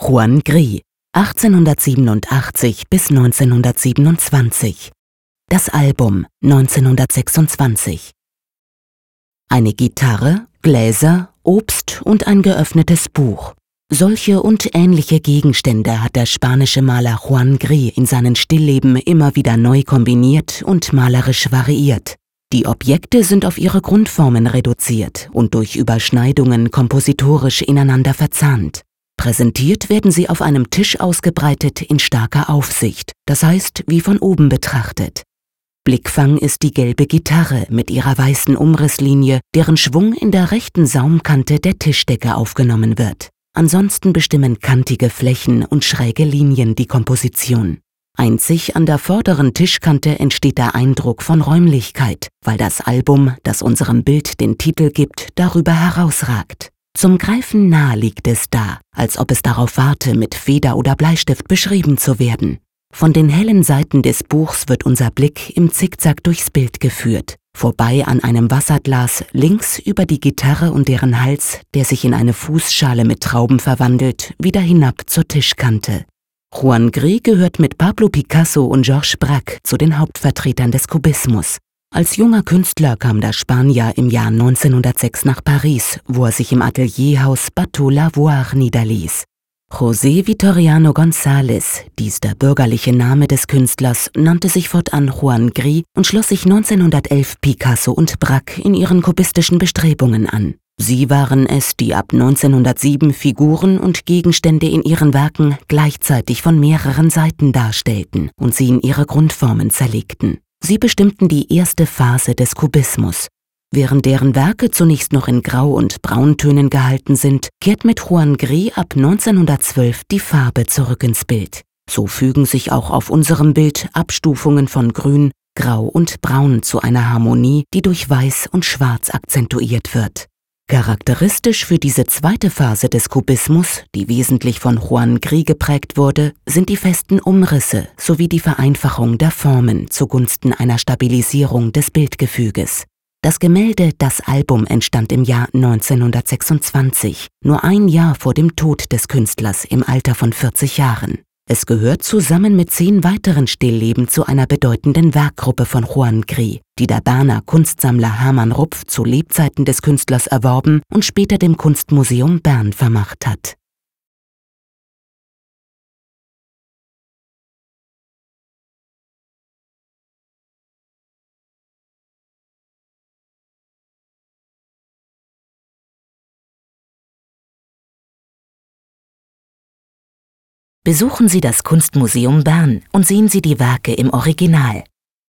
Juan Gris, 1887 bis 1927. Das Album 1926. Eine Gitarre, Gläser, Obst und ein geöffnetes Buch. Solche und ähnliche Gegenstände hat der spanische Maler Juan Gris in seinen Stillleben immer wieder neu kombiniert und malerisch variiert. Die Objekte sind auf ihre Grundformen reduziert und durch Überschneidungen kompositorisch ineinander verzahnt. Präsentiert werden sie auf einem Tisch ausgebreitet in starker Aufsicht, das heißt wie von oben betrachtet. Blickfang ist die gelbe Gitarre mit ihrer weißen Umrisslinie, deren Schwung in der rechten Saumkante der Tischdecke aufgenommen wird. Ansonsten bestimmen kantige Flächen und schräge Linien die Komposition. Einzig an der vorderen Tischkante entsteht der Eindruck von Räumlichkeit, weil das Album, das unserem Bild den Titel gibt, darüber herausragt. Zum Greifen nah liegt es da, als ob es darauf warte, mit Feder oder Bleistift beschrieben zu werden. Von den hellen Seiten des Buchs wird unser Blick im Zickzack durchs Bild geführt vorbei an einem Wasserglas links über die Gitarre und deren Hals, der sich in eine Fußschale mit Trauben verwandelt, wieder hinab zur Tischkante. Juan Gris gehört mit Pablo Picasso und Georges Braque zu den Hauptvertretern des Kubismus. Als junger Künstler kam der Spanier im Jahr 1906 nach Paris, wo er sich im Atelierhaus Bateau Lavoir niederließ. José Vitoriano González, dies der bürgerliche Name des Künstlers, nannte sich fortan Juan Gris und schloss sich 1911 Picasso und Braque in ihren kubistischen Bestrebungen an. Sie waren es, die ab 1907 Figuren und Gegenstände in ihren Werken gleichzeitig von mehreren Seiten darstellten und sie in ihre Grundformen zerlegten. Sie bestimmten die erste Phase des Kubismus, Während deren Werke zunächst noch in Grau- und Brauntönen gehalten sind, kehrt mit Juan Gris ab 1912 die Farbe zurück ins Bild. So fügen sich auch auf unserem Bild Abstufungen von Grün, Grau und Braun zu einer Harmonie, die durch Weiß und Schwarz akzentuiert wird. Charakteristisch für diese zweite Phase des Kubismus, die wesentlich von Juan Gris geprägt wurde, sind die festen Umrisse sowie die Vereinfachung der Formen zugunsten einer Stabilisierung des Bildgefüges. Das Gemälde Das Album entstand im Jahr 1926, nur ein Jahr vor dem Tod des Künstlers im Alter von 40 Jahren. Es gehört zusammen mit zehn weiteren Stillleben zu einer bedeutenden Werkgruppe von Juan Gris, die der Berner Kunstsammler Hermann Rupf zu Lebzeiten des Künstlers erworben und später dem Kunstmuseum Bern vermacht hat. Besuchen Sie das Kunstmuseum Bern und sehen Sie die Werke im Original.